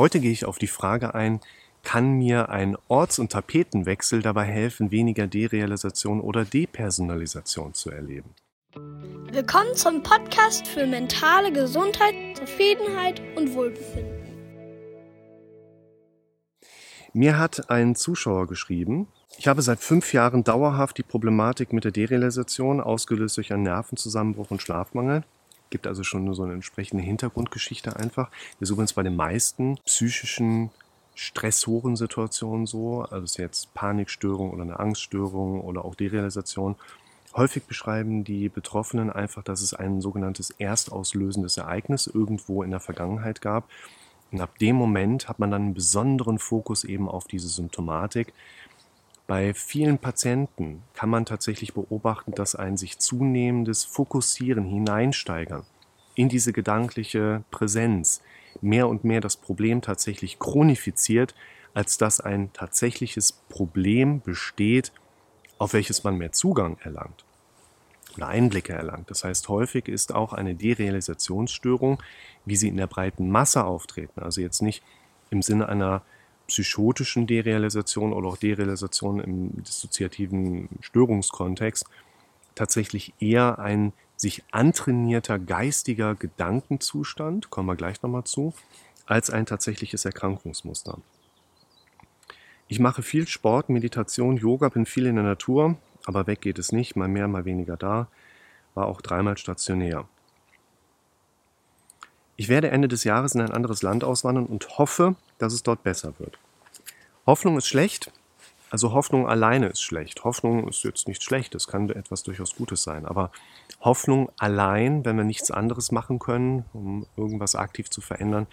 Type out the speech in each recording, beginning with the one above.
Heute gehe ich auf die Frage ein, kann mir ein Orts- und Tapetenwechsel dabei helfen, weniger Derealisation oder Depersonalisation zu erleben? Willkommen zum Podcast für mentale Gesundheit, Zufriedenheit und Wohlbefinden. Mir hat ein Zuschauer geschrieben, ich habe seit fünf Jahren dauerhaft die Problematik mit der Derealisation, ausgelöst durch einen Nervenzusammenbruch und Schlafmangel. Gibt also schon so eine entsprechende Hintergrundgeschichte einfach. Das ist übrigens bei den meisten psychischen Stressorensituationen so, also jetzt Panikstörung oder eine Angststörung oder auch Derealisation. Häufig beschreiben die Betroffenen einfach, dass es ein sogenanntes erstauslösendes Ereignis irgendwo in der Vergangenheit gab. Und ab dem Moment hat man dann einen besonderen Fokus eben auf diese Symptomatik. Bei vielen Patienten kann man tatsächlich beobachten, dass ein sich zunehmendes Fokussieren, Hineinsteigern in diese gedankliche Präsenz mehr und mehr das Problem tatsächlich chronifiziert, als dass ein tatsächliches Problem besteht, auf welches man mehr Zugang erlangt oder Einblicke erlangt. Das heißt, häufig ist auch eine Derealisationsstörung, wie sie in der breiten Masse auftreten, also jetzt nicht im Sinne einer psychotischen Derealisation oder auch Derealisation im dissoziativen Störungskontext tatsächlich eher ein sich antrainierter geistiger Gedankenzustand, kommen wir gleich nochmal zu, als ein tatsächliches Erkrankungsmuster. Ich mache viel Sport, Meditation, Yoga, bin viel in der Natur, aber weg geht es nicht, mal mehr, mal weniger da, war auch dreimal stationär. Ich werde Ende des Jahres in ein anderes Land auswandern und hoffe, dass es dort besser wird. Hoffnung ist schlecht, also Hoffnung alleine ist schlecht. Hoffnung ist jetzt nicht schlecht, es kann etwas durchaus Gutes sein. Aber Hoffnung allein, wenn wir nichts anderes machen können, um irgendwas aktiv zu verändern,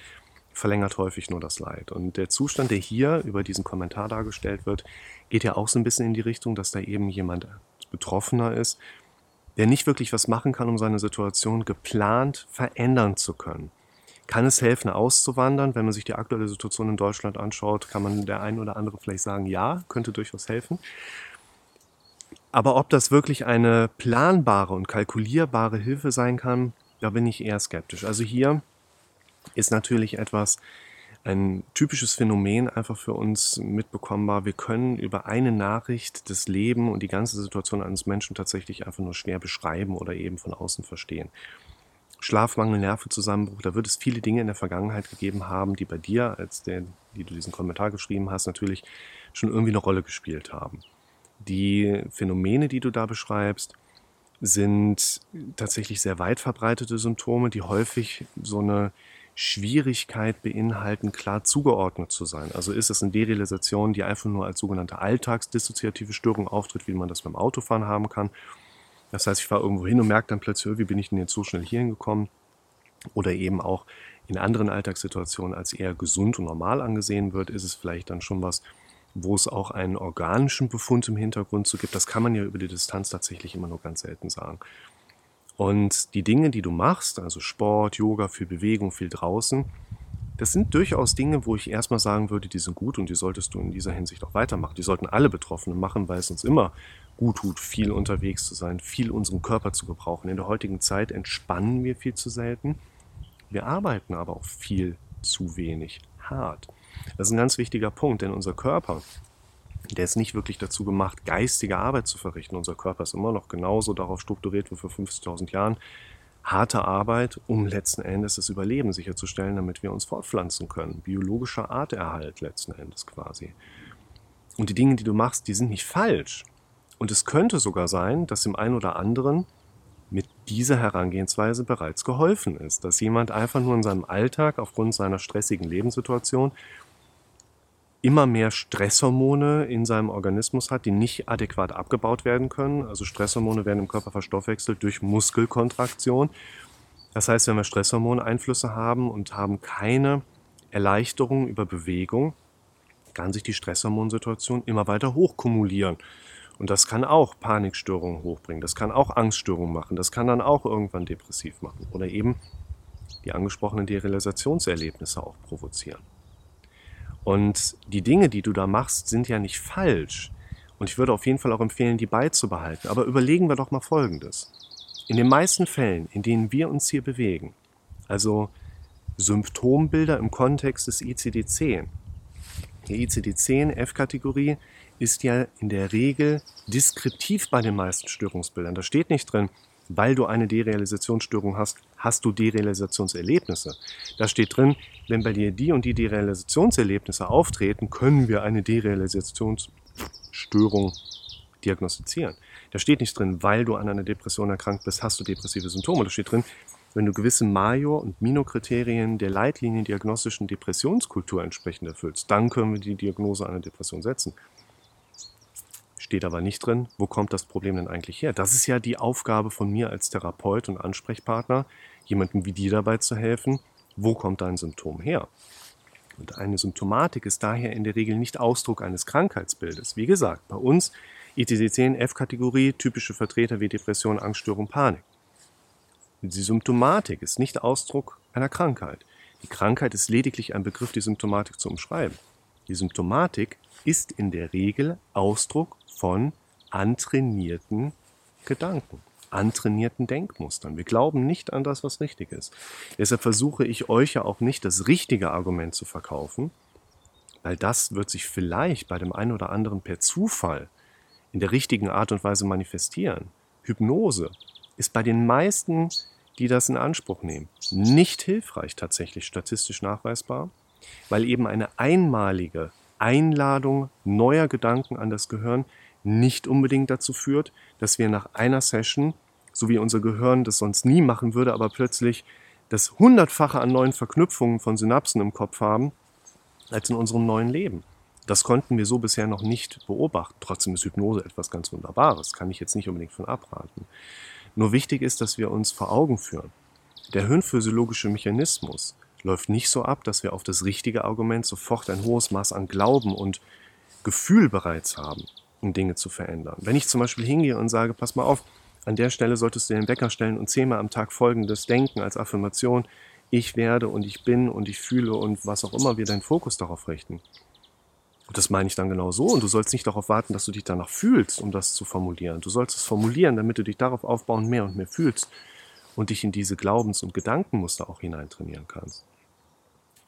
verlängert häufig nur das Leid. Und der Zustand, der hier über diesen Kommentar dargestellt wird, geht ja auch so ein bisschen in die Richtung, dass da eben jemand Betroffener ist, der nicht wirklich was machen kann, um seine Situation geplant verändern zu können. Kann es helfen, auszuwandern? Wenn man sich die aktuelle Situation in Deutschland anschaut, kann man der ein oder andere vielleicht sagen, ja, könnte durchaus helfen. Aber ob das wirklich eine planbare und kalkulierbare Hilfe sein kann, da bin ich eher skeptisch. Also hier ist natürlich etwas, ein typisches Phänomen einfach für uns mitbekommbar. Wir können über eine Nachricht das Leben und die ganze Situation eines Menschen tatsächlich einfach nur schwer beschreiben oder eben von außen verstehen. Schlafmangel, Nervenzusammenbruch, da wird es viele Dinge in der Vergangenheit gegeben haben, die bei dir, als der, die du diesen Kommentar geschrieben hast, natürlich schon irgendwie eine Rolle gespielt haben. Die Phänomene, die du da beschreibst, sind tatsächlich sehr weit verbreitete Symptome, die häufig so eine Schwierigkeit beinhalten, klar zugeordnet zu sein. Also ist es eine Derealisation, die einfach nur als sogenannte alltagsdissoziative Störung auftritt, wie man das beim Autofahren haben kann, das heißt, ich fahre irgendwo hin und merke dann plötzlich, wie bin ich denn jetzt so schnell hier hingekommen? Oder eben auch in anderen Alltagssituationen als eher gesund und normal angesehen wird, ist es vielleicht dann schon was, wo es auch einen organischen Befund im Hintergrund zu gibt. Das kann man ja über die Distanz tatsächlich immer nur ganz selten sagen. Und die Dinge, die du machst, also Sport, Yoga, viel Bewegung, viel draußen, das sind durchaus Dinge, wo ich erstmal sagen würde, die sind gut und die solltest du in dieser Hinsicht auch weitermachen. Die sollten alle Betroffenen machen, weil es uns immer gut tut, viel unterwegs zu sein, viel unseren Körper zu gebrauchen. In der heutigen Zeit entspannen wir viel zu selten. Wir arbeiten aber auch viel zu wenig hart. Das ist ein ganz wichtiger Punkt, denn unser Körper, der ist nicht wirklich dazu gemacht, geistige Arbeit zu verrichten. Unser Körper ist immer noch genauso darauf strukturiert wie vor 50.000 Jahren. Harte Arbeit, um letzten Endes das Überleben sicherzustellen, damit wir uns fortpflanzen können. Biologischer Arterhalt letzten Endes quasi. Und die Dinge, die du machst, die sind nicht falsch. Und es könnte sogar sein, dass dem einen oder anderen mit dieser Herangehensweise bereits geholfen ist, dass jemand einfach nur in seinem Alltag aufgrund seiner stressigen Lebenssituation immer mehr Stresshormone in seinem Organismus hat, die nicht adäquat abgebaut werden können. Also Stresshormone werden im Körper verstoffwechselt durch Muskelkontraktion. Das heißt, wenn wir Stresshormoneinflüsse haben und haben keine Erleichterung über Bewegung, kann sich die Stresshormonsituation immer weiter hochkumulieren. Und das kann auch Panikstörungen hochbringen, das kann auch Angststörungen machen, das kann dann auch irgendwann depressiv machen oder eben die angesprochenen Derealisationserlebnisse auch provozieren. Und die Dinge, die du da machst, sind ja nicht falsch. Und ich würde auf jeden Fall auch empfehlen, die beizubehalten. Aber überlegen wir doch mal Folgendes. In den meisten Fällen, in denen wir uns hier bewegen, also Symptombilder im Kontext des ICD-10. Der ICD-10 F-Kategorie ist ja in der Regel deskriptiv bei den meisten Störungsbildern. Da steht nicht drin, weil du eine Derealisationsstörung hast, hast du Derealisationserlebnisse. Da steht drin, wenn bei dir die und die Derealisationserlebnisse auftreten, können wir eine Derealisationsstörung diagnostizieren. Da steht nicht drin, weil du an einer Depression erkrankt bist, hast du depressive Symptome. Da steht drin, wenn du gewisse Major- und Minor-Kriterien der Leitlinien diagnostischen Depressionskultur entsprechend erfüllst, dann können wir die Diagnose einer Depression setzen. Steht aber nicht drin, wo kommt das Problem denn eigentlich her? Das ist ja die Aufgabe von mir als Therapeut und Ansprechpartner, jemandem wie dir dabei zu helfen, wo kommt dein Symptom her? Und eine Symptomatik ist daher in der Regel nicht Ausdruck eines Krankheitsbildes. Wie gesagt, bei uns ITC-10 F-Kategorie, typische Vertreter wie Depression, Angststörung, Panik. Die Symptomatik ist nicht Ausdruck einer Krankheit. Die Krankheit ist lediglich ein Begriff, die Symptomatik zu umschreiben. Die Symptomatik ist in der Regel Ausdruck von antrainierten Gedanken, antrainierten Denkmustern. Wir glauben nicht an das, was richtig ist. Deshalb versuche ich euch ja auch nicht das richtige Argument zu verkaufen, weil das wird sich vielleicht bei dem einen oder anderen per Zufall in der richtigen Art und Weise manifestieren. Hypnose ist bei den meisten, die das in Anspruch nehmen, nicht hilfreich tatsächlich statistisch nachweisbar, weil eben eine einmalige Einladung neuer Gedanken an das Gehirn nicht unbedingt dazu führt, dass wir nach einer Session, so wie unser Gehirn das sonst nie machen würde, aber plötzlich das hundertfache an neuen Verknüpfungen von Synapsen im Kopf haben, als in unserem neuen Leben. Das konnten wir so bisher noch nicht beobachten. Trotzdem ist Hypnose etwas ganz Wunderbares, kann ich jetzt nicht unbedingt von abraten. Nur wichtig ist, dass wir uns vor Augen führen. Der hirnphysiologische Mechanismus läuft nicht so ab, dass wir auf das richtige Argument sofort ein hohes Maß an Glauben und Gefühl bereits haben um Dinge zu verändern. Wenn ich zum Beispiel hingehe und sage, pass mal auf, an der Stelle solltest du den Wecker stellen und zehnmal am Tag folgendes denken als Affirmation, ich werde und ich bin und ich fühle und was auch immer wir deinen Fokus darauf richten. Und das meine ich dann genau so. Und du sollst nicht darauf warten, dass du dich danach fühlst, um das zu formulieren. Du sollst es formulieren, damit du dich darauf aufbauen mehr und mehr fühlst und dich in diese Glaubens- und Gedankenmuster auch hineintrainieren kannst.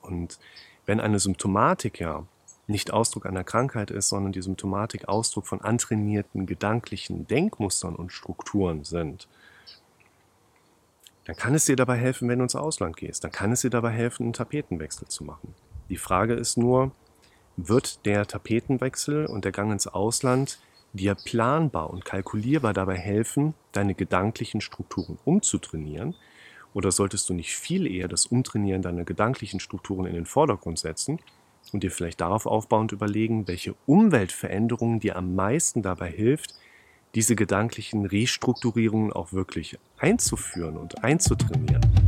Und wenn eine Symptomatik ja nicht Ausdruck einer Krankheit ist, sondern die Symptomatik Ausdruck von antrainierten gedanklichen Denkmustern und Strukturen sind, dann kann es dir dabei helfen, wenn du ins Ausland gehst. Dann kann es dir dabei helfen, einen Tapetenwechsel zu machen. Die Frage ist nur, wird der Tapetenwechsel und der Gang ins Ausland dir planbar und kalkulierbar dabei helfen, deine gedanklichen Strukturen umzutrainieren? Oder solltest du nicht viel eher das Umtrainieren deiner gedanklichen Strukturen in den Vordergrund setzen und dir vielleicht darauf aufbauend überlegen, welche Umweltveränderungen dir am meisten dabei hilft, diese gedanklichen Restrukturierungen auch wirklich einzuführen und einzutrainieren.